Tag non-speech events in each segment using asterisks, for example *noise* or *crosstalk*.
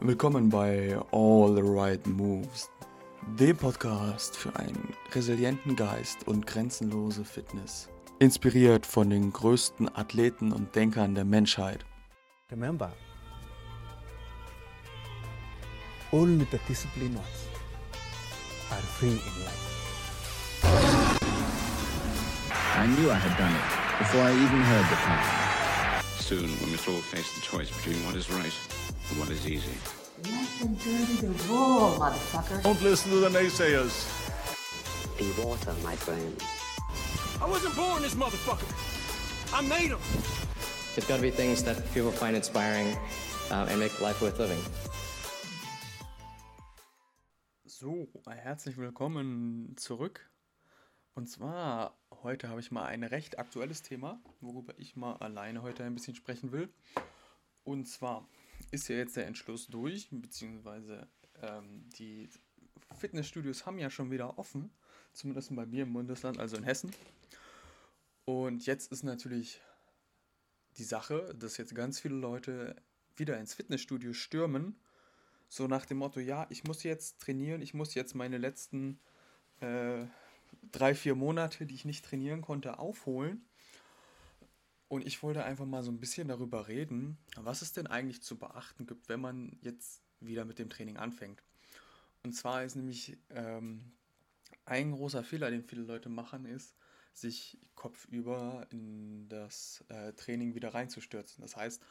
Willkommen bei All the Right Moves, dem Podcast für einen resilienten Geist und grenzenlose Fitness. Inspiriert von den größten Athleten und Denkern der Menschheit. Remember, only the disciplined are free in life. I knew I had done it before I even heard the plan. Soon, we must all face the choice between what is right and what is easy. Let them dirty the raw, motherfucker. Don't listen to the naysayers. Be water, my friend. I wasn't born this motherfucker. I made him. There's got to be things that people find inspiring uh, and make life worth living. So, herzlich willkommen zurück. Und zwar, heute habe ich mal ein recht aktuelles Thema, worüber ich mal alleine heute ein bisschen sprechen will. Und zwar ist ja jetzt der Entschluss durch, beziehungsweise ähm, die Fitnessstudios haben ja schon wieder offen, zumindest bei mir im Bundesland, also in Hessen. Und jetzt ist natürlich die Sache, dass jetzt ganz viele Leute wieder ins Fitnessstudio stürmen, so nach dem Motto, ja, ich muss jetzt trainieren, ich muss jetzt meine letzten äh, drei, vier Monate, die ich nicht trainieren konnte, aufholen. Und ich wollte einfach mal so ein bisschen darüber reden, was es denn eigentlich zu beachten gibt, wenn man jetzt wieder mit dem Training anfängt. Und zwar ist nämlich ähm, ein großer Fehler, den viele Leute machen, ist, sich kopfüber in das äh, Training wieder reinzustürzen. Das heißt,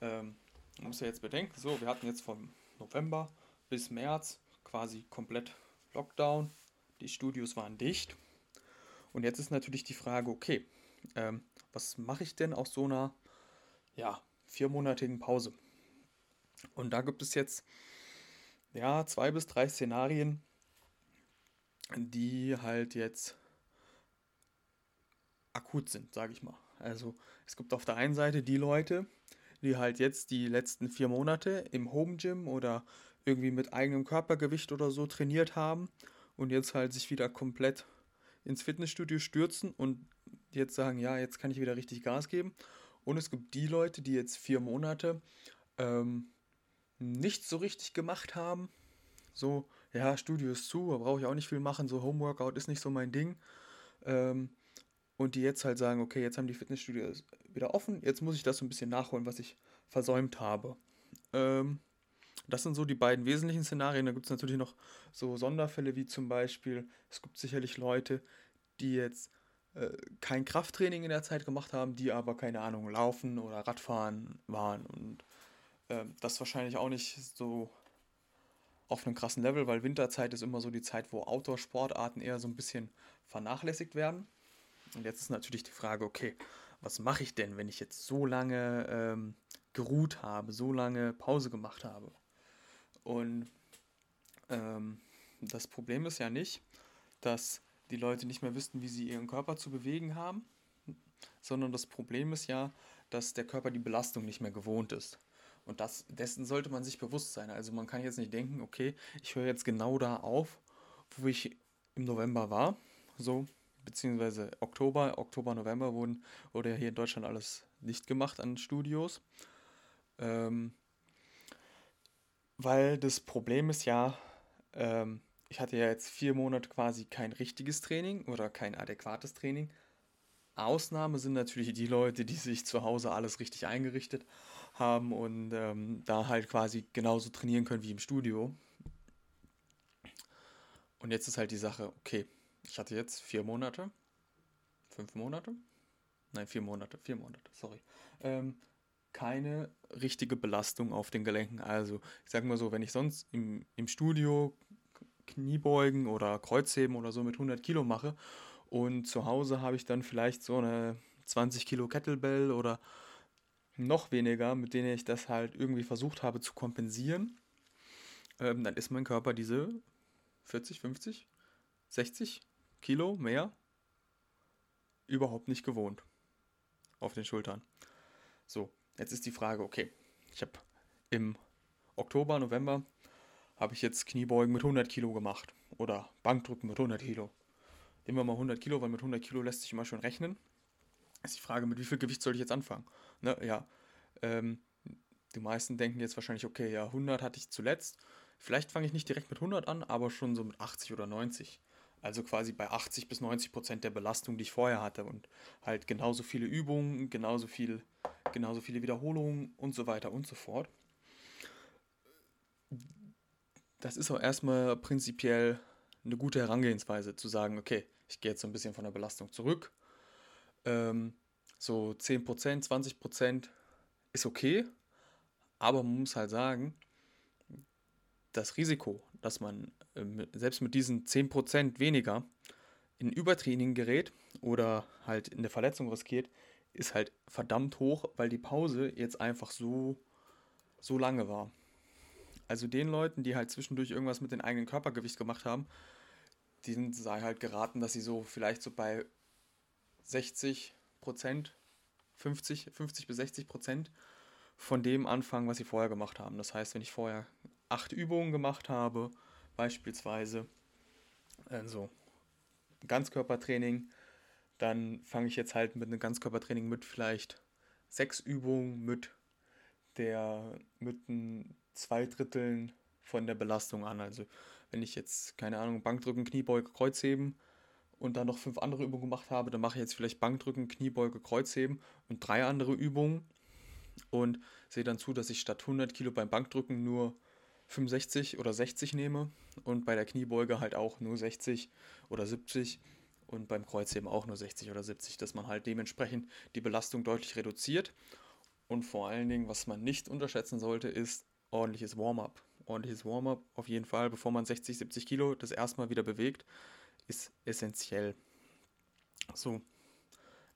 ähm, man muss ja jetzt bedenken, so, wir hatten jetzt vom November bis März quasi komplett Lockdown, die Studios waren dicht. Und jetzt ist natürlich die Frage, okay, ähm, was mache ich denn aus so einer ja, viermonatigen Pause? Und da gibt es jetzt ja zwei bis drei Szenarien, die halt jetzt akut sind, sage ich mal. Also es gibt auf der einen Seite die Leute, die halt jetzt die letzten vier Monate im Home Gym oder irgendwie mit eigenem Körpergewicht oder so trainiert haben und jetzt halt sich wieder komplett ins Fitnessstudio stürzen und jetzt sagen, ja, jetzt kann ich wieder richtig Gas geben. Und es gibt die Leute, die jetzt vier Monate ähm, nichts so richtig gemacht haben. So, ja, Studio ist zu, da brauche ich auch nicht viel machen, so Homeworkout ist nicht so mein Ding. Ähm, und die jetzt halt sagen, okay, jetzt haben die Fitnessstudios wieder offen, jetzt muss ich das so ein bisschen nachholen, was ich versäumt habe. Ähm, das sind so die beiden wesentlichen Szenarien. Da gibt es natürlich noch so Sonderfälle wie zum Beispiel, es gibt sicherlich Leute, die jetzt äh, kein Krafttraining in der Zeit gemacht haben, die aber keine Ahnung, laufen oder Radfahren waren und äh, das wahrscheinlich auch nicht so auf einem krassen Level, weil Winterzeit ist immer so die Zeit, wo Outdoor-Sportarten eher so ein bisschen vernachlässigt werden. Und jetzt ist natürlich die Frage, okay, was mache ich denn, wenn ich jetzt so lange ähm, geruht habe, so lange Pause gemacht habe? Und ähm, das Problem ist ja nicht, dass die Leute nicht mehr wissen, wie sie ihren Körper zu bewegen haben, sondern das Problem ist ja, dass der Körper die Belastung nicht mehr gewohnt ist. Und das, dessen sollte man sich bewusst sein. Also man kann jetzt nicht denken, okay, ich höre jetzt genau da auf, wo ich im November war. So, beziehungsweise Oktober, Oktober, November wurden, wurde ja hier in Deutschland alles nicht gemacht an Studios. Ähm, weil das Problem ist ja, ähm, ich hatte ja jetzt vier Monate quasi kein richtiges Training oder kein adäquates Training. Ausnahme sind natürlich die Leute, die sich zu Hause alles richtig eingerichtet haben und ähm, da halt quasi genauso trainieren können wie im Studio. Und jetzt ist halt die Sache, okay, ich hatte jetzt vier Monate, fünf Monate, nein, vier Monate, vier Monate, sorry, ähm, keine richtige Belastung auf den Gelenken. Also, ich sage mal so, wenn ich sonst im, im Studio Kniebeugen oder Kreuzheben oder so mit 100 Kilo mache und zu Hause habe ich dann vielleicht so eine 20 Kilo Kettlebell oder noch weniger, mit denen ich das halt irgendwie versucht habe zu kompensieren, ähm, dann ist mein Körper diese 40, 50, 60 Kilo mehr überhaupt nicht gewohnt auf den Schultern. So, jetzt ist die Frage, okay, ich habe im Oktober, November habe ich jetzt Kniebeugen mit 100 Kilo gemacht oder Bankdrücken mit 100 Kilo. Nehmen wir mal 100 Kilo, weil mit 100 Kilo lässt sich immer schon rechnen. Ist die Frage, mit wie viel Gewicht soll ich jetzt anfangen? Ne, ja, ähm, die meisten denken jetzt wahrscheinlich, okay, ja, 100 hatte ich zuletzt. Vielleicht fange ich nicht direkt mit 100 an, aber schon so mit 80 oder 90. Also quasi bei 80 bis 90 Prozent der Belastung, die ich vorher hatte. Und halt genauso viele Übungen, genauso, viel, genauso viele Wiederholungen und so weiter und so fort. Das ist auch erstmal prinzipiell eine gute Herangehensweise, zu sagen, okay, ich gehe jetzt so ein bisschen von der Belastung zurück. Ähm, so 10%, 20% ist okay, aber man muss halt sagen, das Risiko, dass man selbst mit diesen 10% weniger in Übertraining gerät oder halt in der Verletzung riskiert, ist halt verdammt hoch, weil die Pause jetzt einfach so, so lange war. Also den Leuten, die halt zwischendurch irgendwas mit dem eigenen Körpergewicht gemacht haben, denen sei halt geraten, dass sie so vielleicht so bei 60% 50, 50 bis 60 Prozent von dem anfangen, was sie vorher gemacht haben. Das heißt, wenn ich vorher acht Übungen gemacht habe, beispielsweise, also Ganzkörpertraining, dann fange ich jetzt halt mit einem Ganzkörpertraining mit vielleicht sechs Übungen mit der mit zwei Dritteln von der Belastung an. Also wenn ich jetzt, keine Ahnung, Bankdrücken, Kniebeuge, Kreuzheben und dann noch fünf andere Übungen gemacht habe, dann mache ich jetzt vielleicht Bankdrücken, Kniebeuge, Kreuzheben und drei andere Übungen und sehe dann zu, dass ich statt 100 Kilo beim Bankdrücken nur 65 oder 60 nehme und bei der Kniebeuge halt auch nur 60 oder 70 und beim Kreuzheben auch nur 60 oder 70, dass man halt dementsprechend die Belastung deutlich reduziert. Und vor allen Dingen, was man nicht unterschätzen sollte, ist ordentliches Warm-up. Ordentliches Warm-up auf jeden Fall, bevor man 60, 70 Kilo das erste Mal wieder bewegt, ist essentiell. So,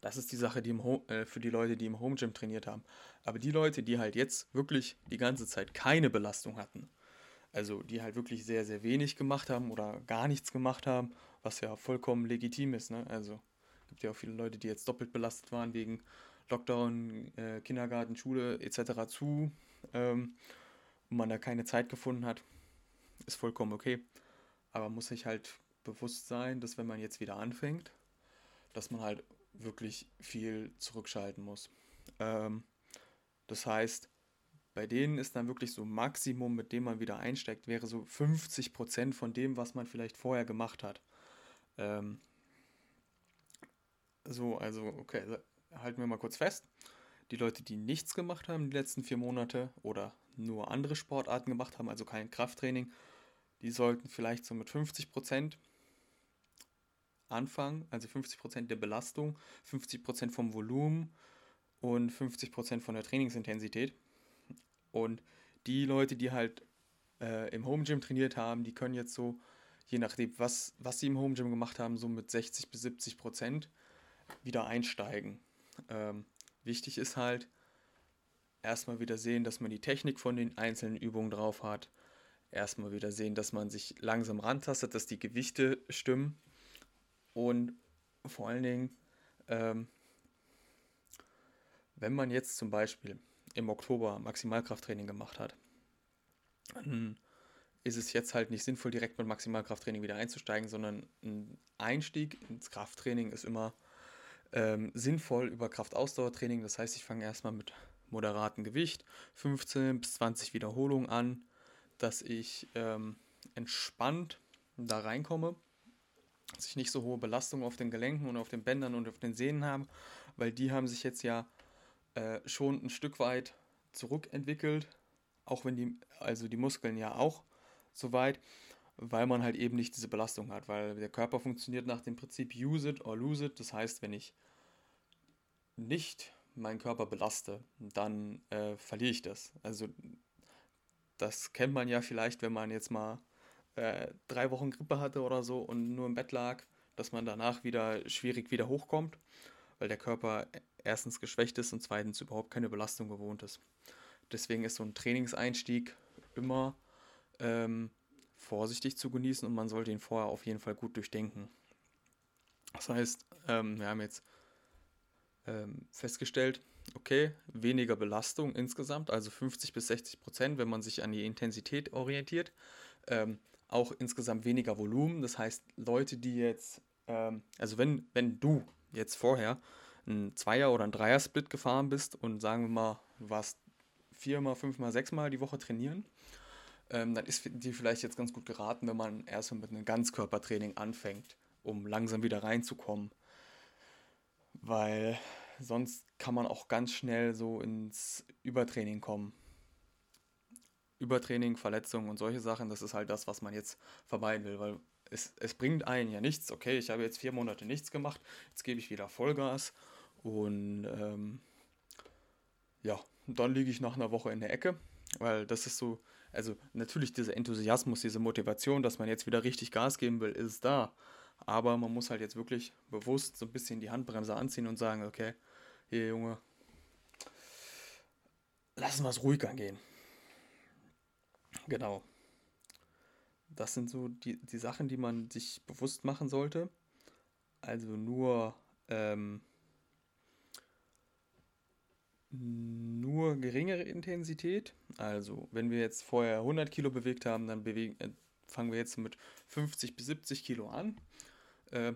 das ist die Sache, die Home, äh, für die Leute, die im Home Gym trainiert haben. Aber die Leute, die halt jetzt wirklich die ganze Zeit keine Belastung hatten, also die halt wirklich sehr, sehr wenig gemacht haben oder gar nichts gemacht haben, was ja vollkommen legitim ist. Ne? Also gibt ja auch viele Leute, die jetzt doppelt belastet waren wegen Lockdown, äh, Kindergarten, Schule etc. zu ähm, und man da keine Zeit gefunden hat. Ist vollkommen okay. Aber muss sich halt bewusst sein, dass wenn man jetzt wieder anfängt, dass man halt wirklich viel zurückschalten muss. Ähm, das heißt, bei denen ist dann wirklich so Maximum, mit dem man wieder einsteigt, wäre so 50% von dem, was man vielleicht vorher gemacht hat. Ähm, so, also, okay, halten wir mal kurz fest. Die Leute, die nichts gemacht haben die letzten vier Monate oder nur andere Sportarten gemacht haben, also kein Krafttraining, die sollten vielleicht so mit 50% anfangen, also 50% der Belastung, 50% vom Volumen und 50% von der Trainingsintensität. Und die Leute, die halt äh, im Home Gym trainiert haben, die können jetzt so, je nachdem, was, was sie im Home Gym gemacht haben, so mit 60 bis 70 Prozent wieder einsteigen. Ähm, wichtig ist halt, erstmal wieder sehen, dass man die Technik von den einzelnen Übungen drauf hat. Erstmal wieder sehen, dass man sich langsam rantastet, dass die Gewichte stimmen. Und vor allen Dingen, ähm, wenn man jetzt zum Beispiel im Oktober Maximalkrafttraining gemacht hat, dann ist es jetzt halt nicht sinnvoll, direkt mit Maximalkrafttraining wieder einzusteigen, sondern ein Einstieg ins Krafttraining ist immer ähm, sinnvoll über Kraftausdauertraining. Das heißt, ich fange erstmal mit moderatem Gewicht, 15 bis 20 Wiederholungen an, dass ich ähm, entspannt da reinkomme, dass ich nicht so hohe Belastung auf den Gelenken und auf den Bändern und auf den Sehnen habe, weil die haben sich jetzt ja äh, schon ein Stück weit zurückentwickelt, auch wenn die, also die Muskeln ja auch so weit, weil man halt eben nicht diese Belastung hat, weil der Körper funktioniert nach dem Prinzip use it or lose it. Das heißt, wenn ich nicht meinen Körper belaste, dann äh, verliere ich das. Also das kennt man ja vielleicht, wenn man jetzt mal äh, drei Wochen Grippe hatte oder so und nur im Bett lag, dass man danach wieder schwierig wieder hochkommt, weil der Körper erstens geschwächt ist und zweitens überhaupt keine Belastung gewohnt ist. Deswegen ist so ein Trainingseinstieg immer ähm, vorsichtig zu genießen und man sollte ihn vorher auf jeden Fall gut durchdenken. Das heißt, ähm, wir haben jetzt ähm, festgestellt, okay, weniger Belastung insgesamt, also 50 bis 60 Prozent, wenn man sich an die Intensität orientiert. Ähm, auch insgesamt weniger Volumen. Das heißt, Leute, die jetzt, ähm, also wenn, wenn du jetzt vorher ein Zweier- oder ein Dreier-Split gefahren bist und sagen wir mal, du warst viermal, fünfmal, sechsmal die Woche trainieren, ähm, dann ist dir vielleicht jetzt ganz gut geraten, wenn man erstmal mit einem Ganzkörpertraining anfängt, um langsam wieder reinzukommen. Weil sonst kann man auch ganz schnell so ins Übertraining kommen. Übertraining, Verletzungen und solche Sachen, das ist halt das, was man jetzt vermeiden will, weil es, es bringt einen ja nichts. Okay, ich habe jetzt vier Monate nichts gemacht, jetzt gebe ich wieder Vollgas und ähm, ja, dann liege ich nach einer Woche in der Ecke, weil das ist so, also natürlich dieser Enthusiasmus, diese Motivation, dass man jetzt wieder richtig Gas geben will, ist da. Aber man muss halt jetzt wirklich bewusst so ein bisschen die Handbremse anziehen und sagen, okay, hier Junge, lassen wir es ruhig angehen. Genau. Das sind so die, die Sachen, die man sich bewusst machen sollte. Also nur, ähm, nur geringere Intensität. Also wenn wir jetzt vorher 100 Kilo bewegt haben, dann bewegen, äh, fangen wir jetzt mit 50 bis 70 Kilo an. Äh,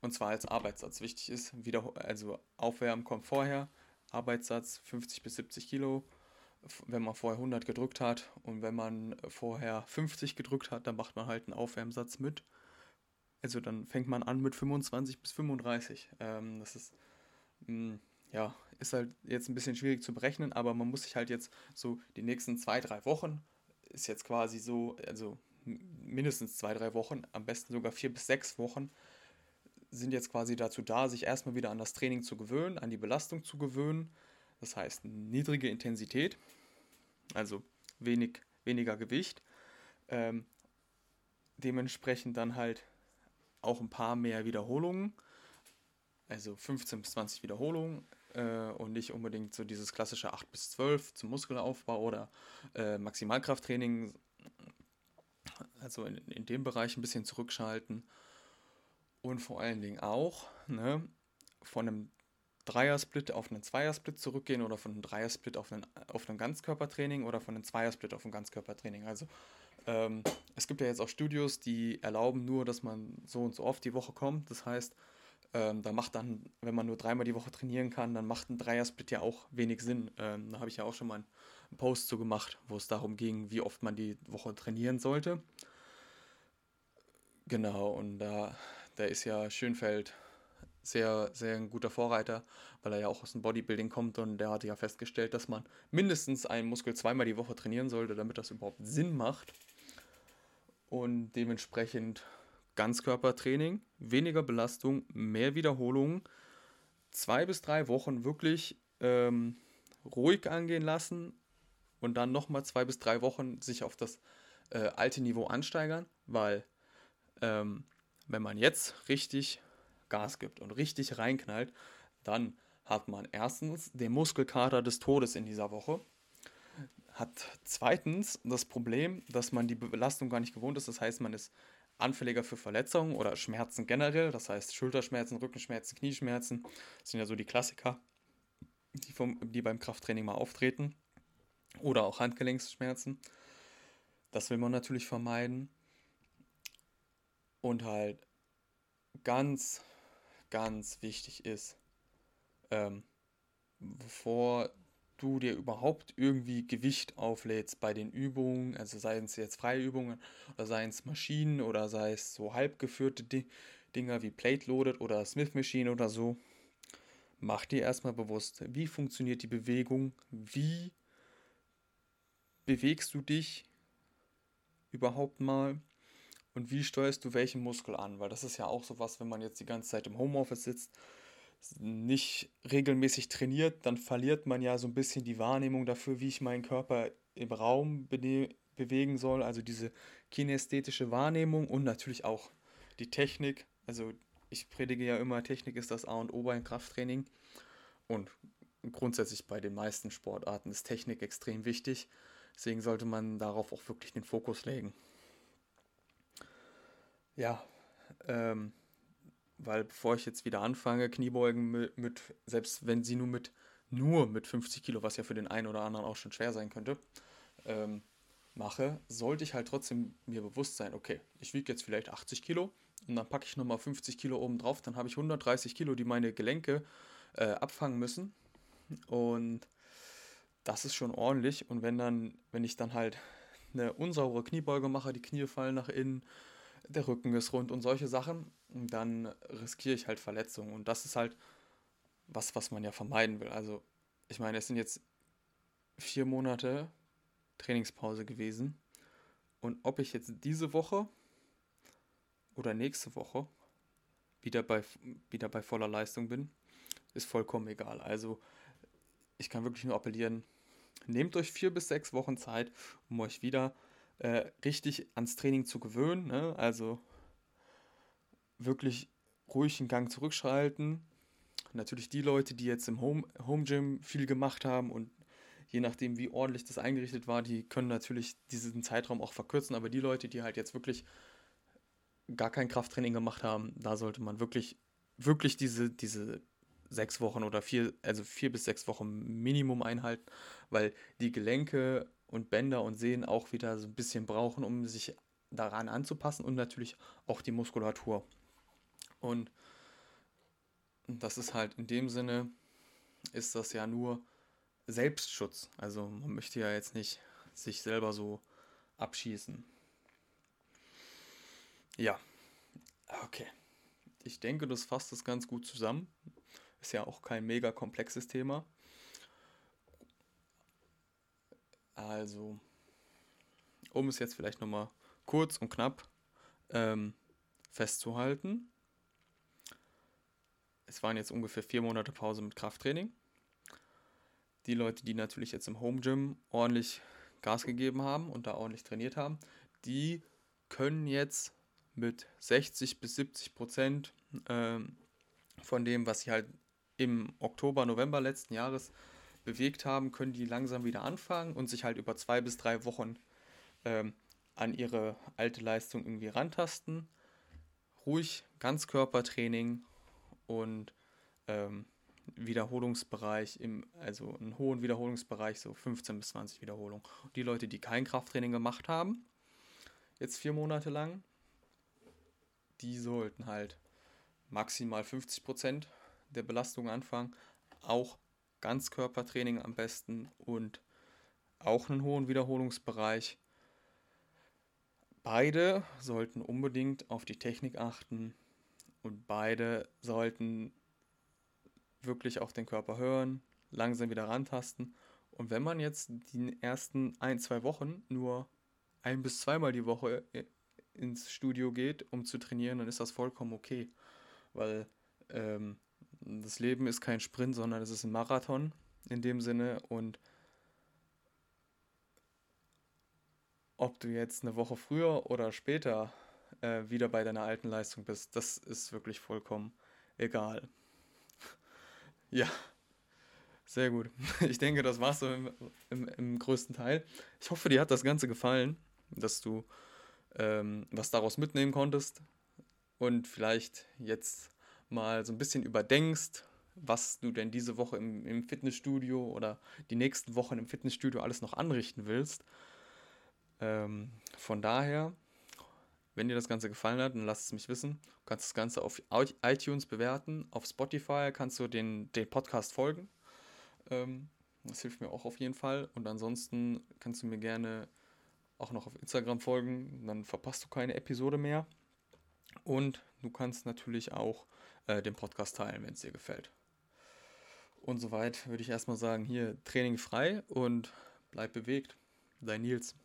und zwar als Arbeitssatz. Wichtig ist, wieder, also Aufwärmen kommt vorher, Arbeitssatz 50 bis 70 Kilo wenn man vorher 100 gedrückt hat und wenn man vorher 50 gedrückt hat, dann macht man halt einen Aufwärmsatz mit. Also dann fängt man an mit 25 bis 35. Ähm, das ist, mh, mm, ja, ist halt jetzt ein bisschen schwierig zu berechnen, aber man muss sich halt jetzt so die nächsten zwei, drei Wochen, ist jetzt quasi so, also mindestens zwei, drei Wochen, am besten sogar vier bis sechs Wochen, sind jetzt quasi dazu da, sich erstmal wieder an das Training zu gewöhnen, an die Belastung zu gewöhnen das heißt niedrige Intensität, also wenig, weniger Gewicht. Ähm, dementsprechend dann halt auch ein paar mehr Wiederholungen, also 15 bis 20 Wiederholungen äh, und nicht unbedingt so dieses klassische 8 bis 12 zum Muskelaufbau oder äh, Maximalkrafttraining, also in, in dem Bereich ein bisschen zurückschalten und vor allen Dingen auch ne, von einem Dreiersplit auf einen Zweiersplit zurückgehen oder von einem Dreiersplit auf einen, auf einen Ganzkörpertraining oder von einem Zweiersplit auf ein Ganzkörpertraining. Also ähm, es gibt ja jetzt auch Studios, die erlauben nur, dass man so und so oft die Woche kommt. Das heißt, ähm, da macht dann, wenn man nur dreimal die Woche trainieren kann, dann macht ein Dreiersplit ja auch wenig Sinn. Ähm, da habe ich ja auch schon mal einen Post zu gemacht, wo es darum ging, wie oft man die Woche trainieren sollte. Genau, und da, da ist ja Schönfeld sehr, sehr ein guter Vorreiter, weil er ja auch aus dem Bodybuilding kommt und der hatte ja festgestellt, dass man mindestens einen Muskel zweimal die Woche trainieren sollte, damit das überhaupt Sinn macht. Und dementsprechend Ganzkörpertraining, weniger Belastung, mehr Wiederholungen, zwei bis drei Wochen wirklich ähm, ruhig angehen lassen und dann nochmal zwei bis drei Wochen sich auf das äh, alte Niveau ansteigern, weil ähm, wenn man jetzt richtig Gas gibt und richtig reinknallt, dann hat man erstens den Muskelkater des Todes in dieser Woche, hat zweitens das Problem, dass man die Belastung gar nicht gewohnt ist, das heißt, man ist anfälliger für Verletzungen oder Schmerzen generell, das heißt Schulterschmerzen, Rückenschmerzen, Knieschmerzen, sind ja so die Klassiker, die, vom, die beim Krafttraining mal auftreten oder auch Handgelenksschmerzen. Das will man natürlich vermeiden. Und halt ganz ganz wichtig ist, ähm, bevor du dir überhaupt irgendwie Gewicht auflädst bei den Übungen, also seien es jetzt freie Übungen oder seien es Maschinen oder sei es so halbgeführte Dinger wie Plate Loaded oder Smith Machine oder so, mach dir erstmal bewusst, wie funktioniert die Bewegung, wie bewegst du dich überhaupt mal und wie steuerst du welchen Muskel an? Weil das ist ja auch so was, wenn man jetzt die ganze Zeit im Homeoffice sitzt, nicht regelmäßig trainiert, dann verliert man ja so ein bisschen die Wahrnehmung dafür, wie ich meinen Körper im Raum be bewegen soll. Also diese kinästhetische Wahrnehmung und natürlich auch die Technik. Also ich predige ja immer, Technik ist das A und O beim Krafttraining. Und grundsätzlich bei den meisten Sportarten ist Technik extrem wichtig. Deswegen sollte man darauf auch wirklich den Fokus legen. Ja, ähm, weil bevor ich jetzt wieder anfange, Kniebeugen mit, mit, selbst wenn sie nur mit, nur mit 50 Kilo, was ja für den einen oder anderen auch schon schwer sein könnte, ähm, mache, sollte ich halt trotzdem mir bewusst sein, okay, ich wiege jetzt vielleicht 80 Kilo und dann packe ich nochmal 50 Kilo oben drauf, dann habe ich 130 Kilo, die meine Gelenke äh, abfangen müssen. Und das ist schon ordentlich. Und wenn dann, wenn ich dann halt eine unsaubere Kniebeuge mache, die Knie fallen nach innen, der Rücken ist rund und solche Sachen, dann riskiere ich halt Verletzungen. Und das ist halt was, was man ja vermeiden will. Also, ich meine, es sind jetzt vier Monate Trainingspause gewesen. Und ob ich jetzt diese Woche oder nächste Woche wieder bei, wieder bei voller Leistung bin, ist vollkommen egal. Also ich kann wirklich nur appellieren, nehmt euch vier bis sechs Wochen Zeit, um euch wieder äh, richtig ans Training zu gewöhnen. Ne? Also wirklich ruhig einen Gang zurückschalten. Natürlich die Leute, die jetzt im Home, Home Gym viel gemacht haben und je nachdem, wie ordentlich das eingerichtet war, die können natürlich diesen Zeitraum auch verkürzen. Aber die Leute, die halt jetzt wirklich gar kein Krafttraining gemacht haben, da sollte man wirklich, wirklich diese, diese sechs Wochen oder vier, also vier bis sechs Wochen Minimum einhalten, weil die Gelenke und Bänder und Sehnen auch wieder so ein bisschen brauchen, um sich daran anzupassen und natürlich auch die Muskulatur. Und das ist halt in dem Sinne, ist das ja nur Selbstschutz. Also man möchte ja jetzt nicht sich selber so abschießen. Ja, okay. Ich denke, das fasst das ganz gut zusammen. Ist ja auch kein mega komplexes Thema. Also, um es jetzt vielleicht nochmal kurz und knapp ähm, festzuhalten. Es waren jetzt ungefähr vier Monate Pause mit Krafttraining. Die Leute, die natürlich jetzt im Home Gym ordentlich Gas gegeben haben und da ordentlich trainiert haben, die können jetzt mit 60 bis 70 Prozent ähm, von dem, was sie halt im Oktober, November letzten Jahres bewegt haben, können die langsam wieder anfangen und sich halt über zwei bis drei Wochen ähm, an ihre alte Leistung irgendwie rantasten. Ruhig Ganzkörpertraining und ähm, Wiederholungsbereich, im, also einen hohen Wiederholungsbereich, so 15 bis 20 Wiederholungen. die Leute, die kein Krafttraining gemacht haben, jetzt vier Monate lang, die sollten halt maximal 50 Prozent der Belastung anfangen. Auch Ganzkörpertraining am besten und auch einen hohen Wiederholungsbereich. Beide sollten unbedingt auf die Technik achten und beide sollten wirklich auf den Körper hören, langsam wieder rantasten. Und wenn man jetzt die ersten ein, zwei Wochen nur ein bis zweimal die Woche ins Studio geht, um zu trainieren, dann ist das vollkommen okay. Weil ähm, das Leben ist kein Sprint, sondern es ist ein Marathon in dem Sinne. Und ob du jetzt eine Woche früher oder später äh, wieder bei deiner alten Leistung bist, das ist wirklich vollkommen egal. *laughs* ja, sehr gut. *laughs* Ich denke, das war's so im, im, im, größten Teil. Ich hoffe, dir hat das Ganze gefallen, dass du ähm, was daraus mitnehmen konntest und vielleicht jetzt mal so ein bisschen überdenkst, was du denn diese Woche im, im Fitnessstudio oder die nächsten Wochen im Fitnessstudio alles noch anrichten willst. Ähm, von daher, wenn dir das Ganze gefallen hat, dann lass es mich wissen. Du kannst das Ganze auf iTunes bewerten. Auf Spotify kannst du den, den Podcast folgen. Ähm, das hilft mir auch auf jeden Fall. Und ansonsten kannst du mir gerne auch noch auf Instagram folgen. Dann verpasst du keine Episode mehr. Und du kannst natürlich auch äh, den Podcast teilen, wenn es dir gefällt. Und soweit würde ich erstmal sagen, hier Training frei und bleib bewegt. Dein Nils.